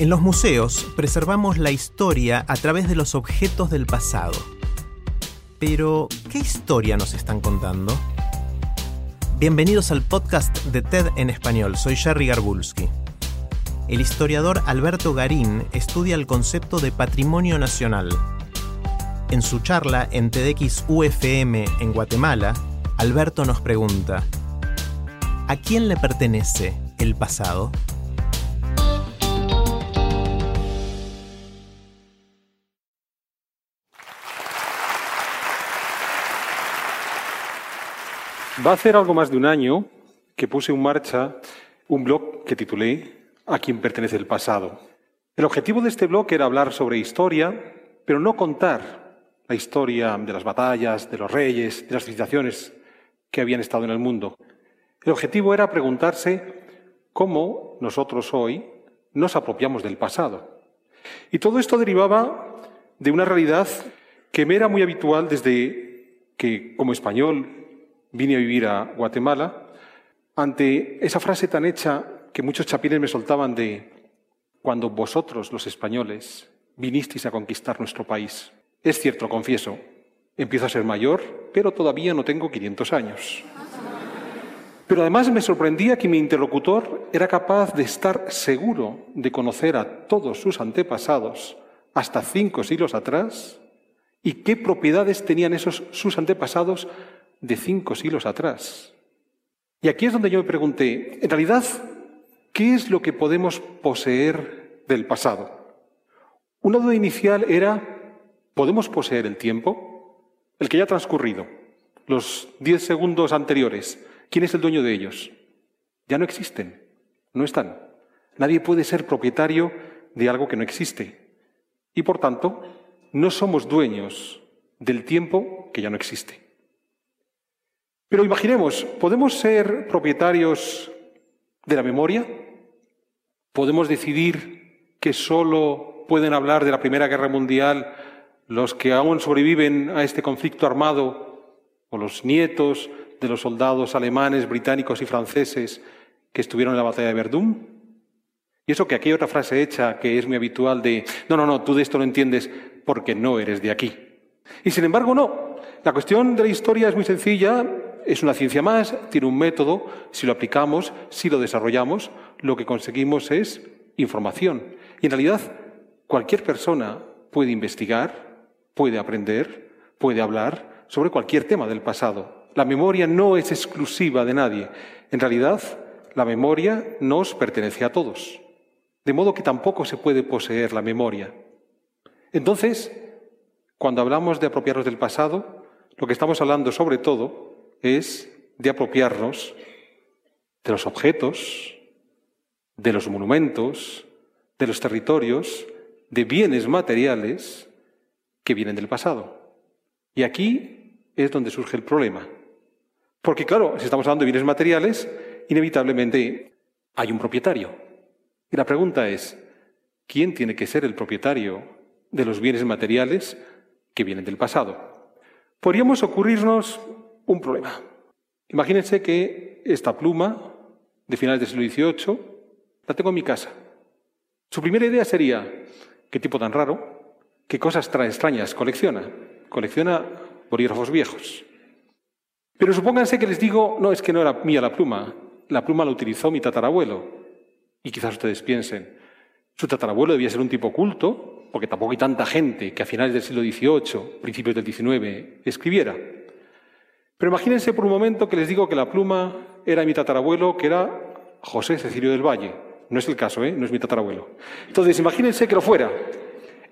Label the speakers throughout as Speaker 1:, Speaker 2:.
Speaker 1: En los museos preservamos la historia a través de los objetos del pasado. Pero, ¿qué historia nos están contando? Bienvenidos al podcast de TED en español. Soy Jerry Garbulski. El historiador Alberto Garín estudia el concepto de patrimonio nacional. En su charla en TEDx UFM en Guatemala, Alberto nos pregunta, ¿a quién le pertenece el pasado?
Speaker 2: Va a hacer algo más de un año que puse en marcha un blog que titulé A quién pertenece el pasado. El objetivo de este blog era hablar sobre historia, pero no contar la historia de las batallas, de los reyes, de las civilizaciones que habían estado en el mundo. El objetivo era preguntarse cómo nosotros hoy nos apropiamos del pasado. Y todo esto derivaba de una realidad que me era muy habitual desde que, como español, vine a vivir a Guatemala, ante esa frase tan hecha que muchos chapines me soltaban de cuando vosotros, los españoles, vinisteis a conquistar nuestro país. Es cierto, confieso, empiezo a ser mayor, pero todavía no tengo 500 años. Pero además me sorprendía que mi interlocutor era capaz de estar seguro de conocer a todos sus antepasados hasta cinco siglos atrás y qué propiedades tenían esos sus antepasados de cinco siglos atrás. Y aquí es donde yo me pregunté, en realidad, ¿qué es lo que podemos poseer del pasado? Una duda inicial era, ¿podemos poseer el tiempo? El que ya ha transcurrido, los diez segundos anteriores. ¿Quién es el dueño de ellos? Ya no existen, no están. Nadie puede ser propietario de algo que no existe. Y por tanto, no somos dueños del tiempo que ya no existe. Pero imaginemos, ¿podemos ser propietarios de la memoria? ¿Podemos decidir que solo pueden hablar de la Primera Guerra Mundial los que aún sobreviven a este conflicto armado o los nietos de los soldados alemanes, británicos y franceses que estuvieron en la batalla de Verdún? Y eso que aquí hay otra frase hecha que es muy habitual de, no, no, no, tú de esto no entiendes porque no eres de aquí. Y sin embargo, no. La cuestión de la historia es muy sencilla, es una ciencia más, tiene un método, si lo aplicamos, si lo desarrollamos, lo que conseguimos es información. Y en realidad, cualquier persona puede investigar, puede aprender, puede hablar sobre cualquier tema del pasado. La memoria no es exclusiva de nadie. En realidad, la memoria nos pertenece a todos. De modo que tampoco se puede poseer la memoria. Entonces, cuando hablamos de apropiarnos del pasado, lo que estamos hablando sobre todo es de apropiarnos de los objetos, de los monumentos, de los territorios, de bienes materiales que vienen del pasado. Y aquí es donde surge el problema. Porque claro, si estamos hablando de bienes materiales, inevitablemente hay un propietario. Y la pregunta es, ¿quién tiene que ser el propietario de los bienes materiales que vienen del pasado? Podríamos ocurrirnos un problema. Imagínense que esta pluma de finales del siglo XVIII la tengo en mi casa. Su primera idea sería, qué tipo tan raro, qué cosas tan extrañas colecciona. Colecciona bolígrafos viejos. Pero supónganse que les digo, no, es que no era mía la pluma, la pluma la utilizó mi tatarabuelo. Y quizás ustedes piensen, su tatarabuelo debía ser un tipo culto, porque tampoco hay tanta gente que a finales del siglo XVIII, principios del XIX, escribiera. Pero imagínense por un momento que les digo que la pluma era mi tatarabuelo, que era José Cecilio del Valle. No es el caso, ¿eh? no es mi tatarabuelo. Entonces, imagínense que lo fuera.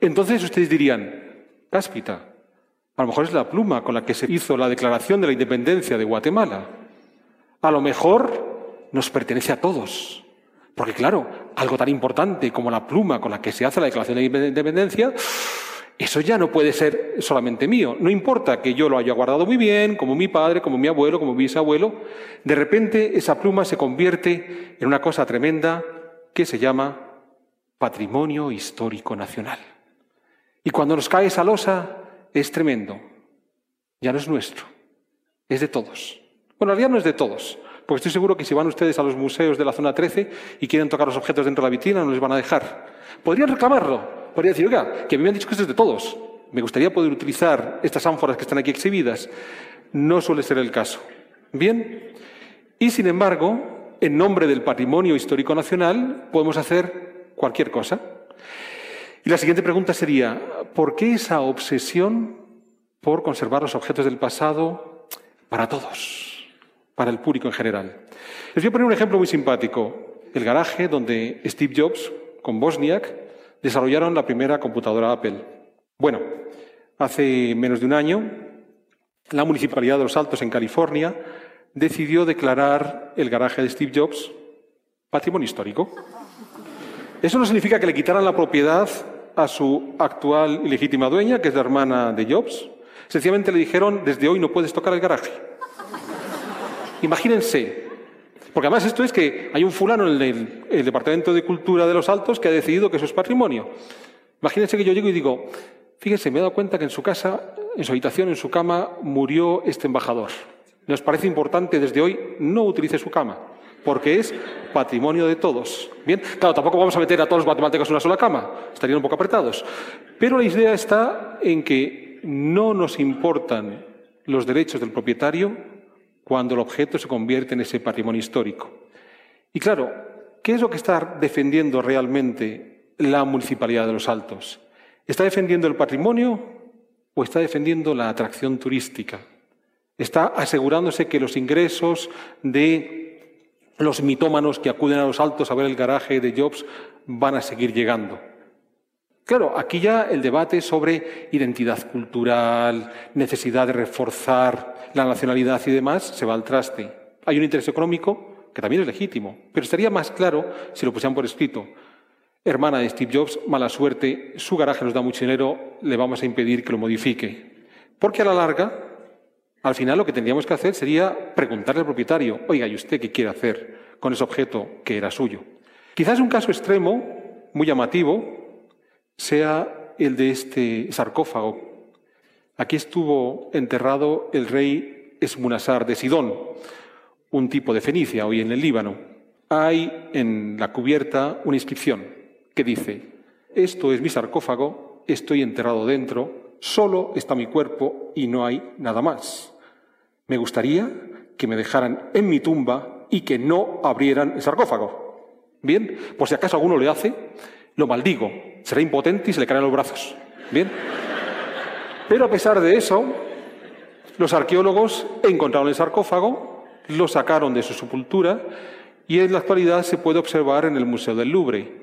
Speaker 2: Entonces ustedes dirían, cáspita, A lo mejor es la pluma con la que se hizo la declaración de la independencia de Guatemala. A lo mejor nos pertenece a todos. Porque claro, algo tan importante como la pluma con la que se hace la declaración de independencia, eso ya no puede ser solamente mío. No importa que yo lo haya guardado muy bien, como mi padre, como mi abuelo, como mi bisabuelo, de repente esa pluma se convierte en una cosa tremenda que se llama patrimonio histórico nacional. Y cuando nos cae esa losa, es tremendo. Ya no es nuestro, es de todos. Bueno, en realidad no es de todos, porque estoy seguro que si van ustedes a los museos de la zona 13 y quieren tocar los objetos dentro de la vitrina, no les van a dejar. Podrían reclamarlo, podrían decir, oiga, que me han dicho que es de todos. Me gustaría poder utilizar estas ánforas que están aquí exhibidas. No suele ser el caso. Bien, y sin embargo, en nombre del patrimonio histórico nacional, podemos hacer cualquier cosa. Y la siguiente pregunta sería, ¿por qué esa obsesión por conservar los objetos del pasado para todos, para el público en general? Les voy a poner un ejemplo muy simpático. El garaje donde Steve Jobs, con Bosniak, desarrollaron la primera computadora Apple. Bueno, hace menos de un año, la Municipalidad de Los Altos, en California, decidió declarar el garaje de Steve Jobs patrimonio histórico. Eso no significa que le quitaran la propiedad a su actual y legítima dueña, que es la hermana de Jobs. Sencillamente le dijeron, desde hoy no puedes tocar el garaje. Imagínense, porque además esto es que hay un fulano en el, Departamento de Cultura de los Altos que ha decidido que eso es patrimonio. Imagínense que yo llego y digo, fíjense, me he dado cuenta que en su casa, en su habitación, en su cama, murió este embajador. Nos parece importante desde hoy no utilice su cama porque es patrimonio de todos. Bien, claro, tampoco vamos a meter a todos los matemáticos en una sola cama, estarían un poco apretados. Pero la idea está en que no nos importan los derechos del propietario cuando el objeto se convierte en ese patrimonio histórico. Y claro, ¿qué es lo que está defendiendo realmente la Municipalidad de los Altos? ¿Está defendiendo el patrimonio o está defendiendo la atracción turística? Está asegurándose que los ingresos de los mitómanos que acuden a los altos a ver el garaje de Jobs van a seguir llegando. Claro, aquí ya el debate sobre identidad cultural, necesidad de reforzar la nacionalidad y demás se va al traste. Hay un interés económico que también es legítimo, pero estaría más claro si lo pusieran por escrito. Hermana de Steve Jobs, mala suerte, su garaje nos da mucho dinero, le vamos a impedir que lo modifique. Porque a la larga al final lo que tendríamos que hacer sería preguntarle al propietario, oiga, ¿y usted qué quiere hacer con ese objeto que era suyo? Quizás un caso extremo, muy llamativo, sea el de este sarcófago. Aquí estuvo enterrado el rey Esmunasar de Sidón, un tipo de Fenicia, hoy en el Líbano. Hay en la cubierta una inscripción que dice, esto es mi sarcófago, estoy enterrado dentro, solo está mi cuerpo y no hay nada más. Me gustaría que me dejaran en mi tumba y que no abrieran el sarcófago. Bien, por si acaso alguno le hace, lo maldigo, será impotente y se le caen los brazos. Bien. Pero a pesar de eso, los arqueólogos encontraron el sarcófago, lo sacaron de su sepultura y en la actualidad se puede observar en el Museo del Louvre.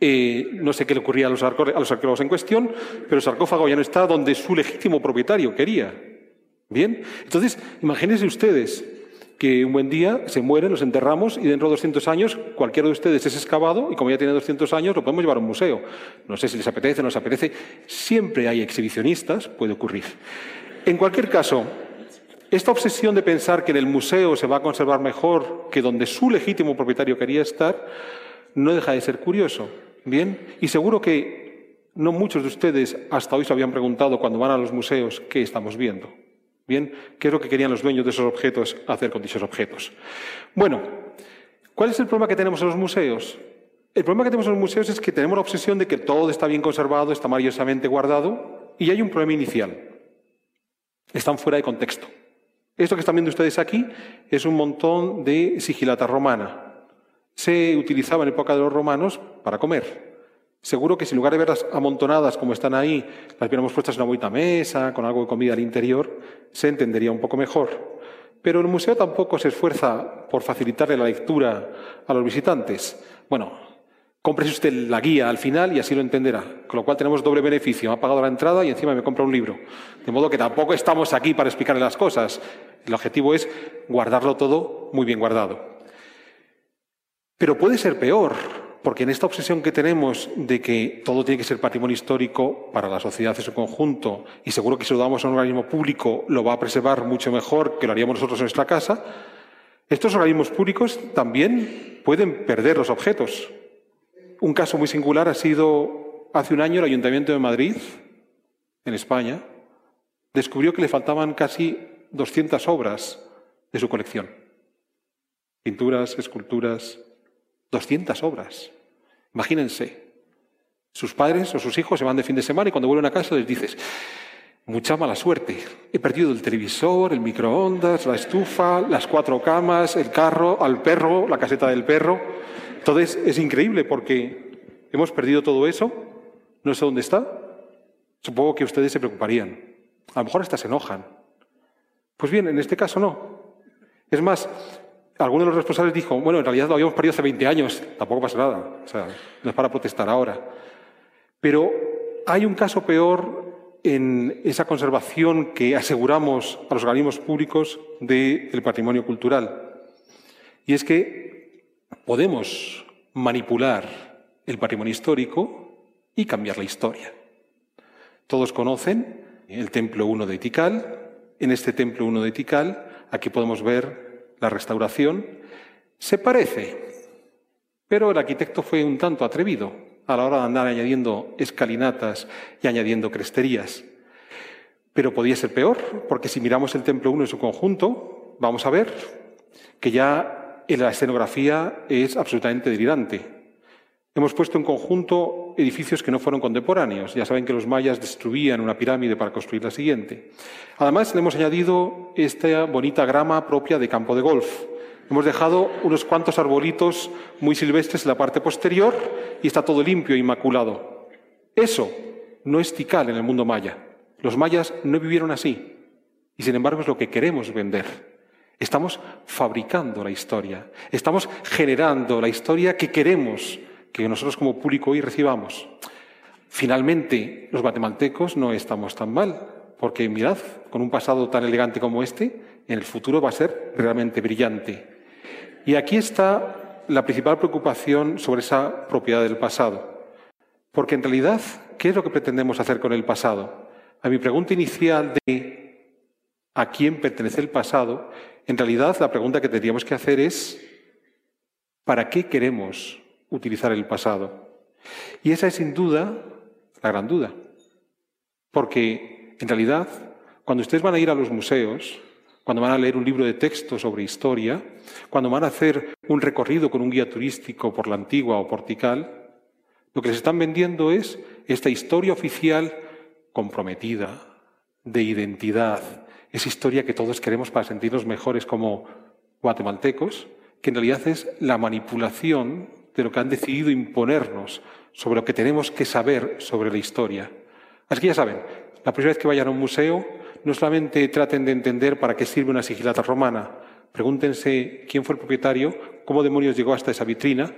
Speaker 2: Eh, no sé qué le ocurría a los, arqueólogos en cuestión, pero el sarcófago ya no está donde su legítimo propietario quería. Bien, entonces imagínense ustedes que un buen día se mueren, los enterramos y dentro de 200 años cualquiera de ustedes es excavado y como ya tiene 200 años lo podemos llevar a un museo. No sé si les apetece no les apetece. Siempre hay exhibicionistas, puede ocurrir. En cualquier caso, esta obsesión de pensar que en el museo se va a conservar mejor que donde su legítimo propietario quería estar, no deja de ser curioso. Bien, y seguro que no muchos de ustedes hasta hoy se habían preguntado cuando van a los museos qué estamos viendo. Bien, ¿qué es lo que querían los dueños de esos objetos hacer con dichos objetos? Bueno, ¿cuál es el problema que tenemos en los museos? El problema que tenemos en los museos es que tenemos la obsesión de que todo está bien conservado, está maravillosamente guardado, y hay un problema inicial. Están fuera de contexto. Esto que están viendo ustedes aquí es un montón de sigilata romana. Se utilizaba en época de los romanos para comer. Seguro que si en lugar de verlas amontonadas como están ahí, las hubiéramos puestas en una bonita mesa, con algo de comida al interior, se entendería un poco mejor. Pero el museo tampoco se esfuerza por facilitarle la lectura a los visitantes. Bueno, Cómprese usted la guía al final y así lo entenderá. Con lo cual tenemos doble beneficio. Ha pagado la entrada y encima me compra un libro. De modo que tampoco estamos aquí para explicarle las cosas. El objetivo es guardarlo todo muy bien guardado. Pero puede ser peor, porque en esta obsesión que tenemos de que todo tiene que ser patrimonio histórico para la sociedad en su conjunto, y seguro que si lo damos a un organismo público lo va a preservar mucho mejor que lo haríamos nosotros en nuestra casa, estos organismos públicos también pueden perder los objetos. Un caso muy singular ha sido hace un año el Ayuntamiento de Madrid, en España, descubrió que le faltaban casi 200 obras de su colección. Pinturas, esculturas, 200 obras. Imagínense. Sus padres o sus hijos se van de fin de semana y cuando vuelven a casa les dices, mucha mala suerte. He perdido el televisor, el microondas, la estufa, las cuatro camas, el carro, al perro, la caseta del perro. Entonces es increíble porque hemos perdido todo eso, no sé dónde está. Supongo que ustedes se preocuparían. A lo mejor hasta se enojan. Pues bien, en este caso no. Es más, alguno de los responsables dijo, bueno, en realidad lo habíamos perdido hace 20 años, tampoco pasa nada, o sea, no es para protestar ahora. Pero hay un caso peor en esa conservación que aseguramos a los organismos públicos del patrimonio cultural. Y es que podemos manipular el patrimonio histórico y cambiar la historia. Todos conocen el Templo 1 de Tikal. En este Templo 1 de Tikal, aquí podemos ver la restauración, se parece, pero el arquitecto fue un tanto atrevido a la hora de andar añadiendo escalinatas y añadiendo cresterías. Pero podía ser peor, porque si miramos el templo 1 en su conjunto, vamos a ver que ya la escenografía es absolutamente delirante. Hemos puesto en conjunto edificios que no fueron contemporáneos. Ya saben que los mayas destruían una pirámide para construir la siguiente. Además, le hemos añadido esta bonita grama propia de campo de golf. Hemos dejado unos cuantos arbolitos muy silvestres en la parte posterior y está todo limpio e inmaculado. Eso no es tical en el mundo maya. Los mayas no vivieron así. Y sin embargo es lo que queremos vender. Estamos fabricando la historia. Estamos generando la historia que queremos que nosotros como público hoy recibamos. Finalmente, los guatemaltecos no estamos tan mal, porque mirad, con un pasado tan elegante como este, en el futuro va a ser realmente brillante. Y aquí está la principal preocupación sobre esa propiedad del pasado. Porque en realidad, ¿qué es lo que pretendemos hacer con el pasado? A mi pregunta inicial de ¿a quién pertenece el pasado? En realidad, la pregunta que tendríamos que hacer es ¿para qué queremos utilizar el pasado. Y esa es sin duda la gran duda. Porque en realidad, cuando ustedes van a ir a los museos, cuando van a leer un libro de texto sobre historia, cuando van a hacer un recorrido con un guía turístico por la antigua o portical, lo que les están vendiendo es esta historia oficial comprometida, de identidad, esa historia que todos queremos para sentirnos mejores como guatemaltecos, que en realidad es la manipulación de lo que han decidido imponernos sobre lo que tenemos que saber sobre la historia. Así que ya saben, la próxima vez que vayan a un museo, no solamente traten de entender para qué sirve una sigilata romana, pregúntense quién fue el propietario, cómo demonios llegó hasta esa vitrina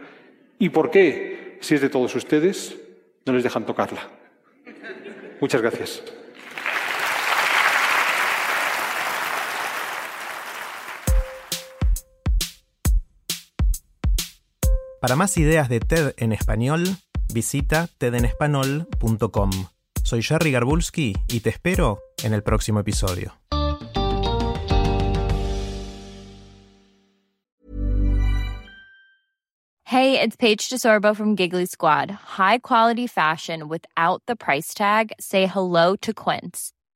Speaker 2: y por qué, si es de todos ustedes, no les dejan tocarla. Muchas gracias.
Speaker 1: Para más ideas de TED en español, visita tedenespanol.com. Soy Jerry Garbulski y te espero en el próximo episodio.
Speaker 3: Hey, it's Paige DeSorbo from Giggly Squad. High quality fashion without the price tag. Say hello to Quince.